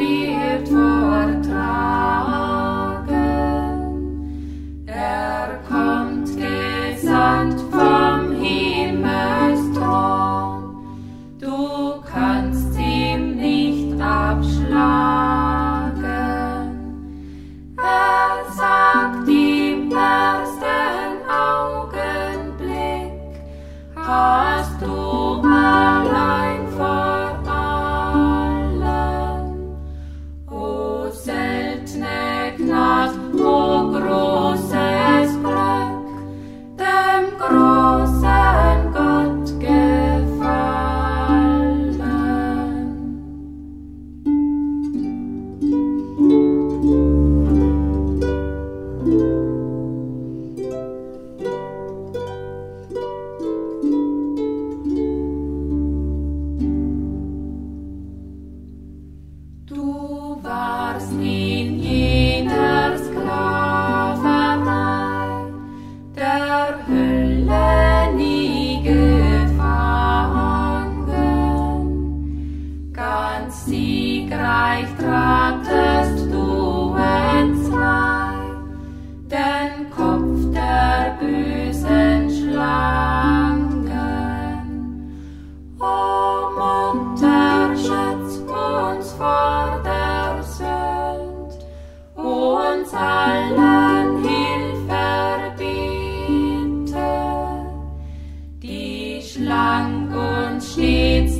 be for Du warst in jener Sklaverei, der Hölle nie gefangen, ganz siegreich drei. schlank und stets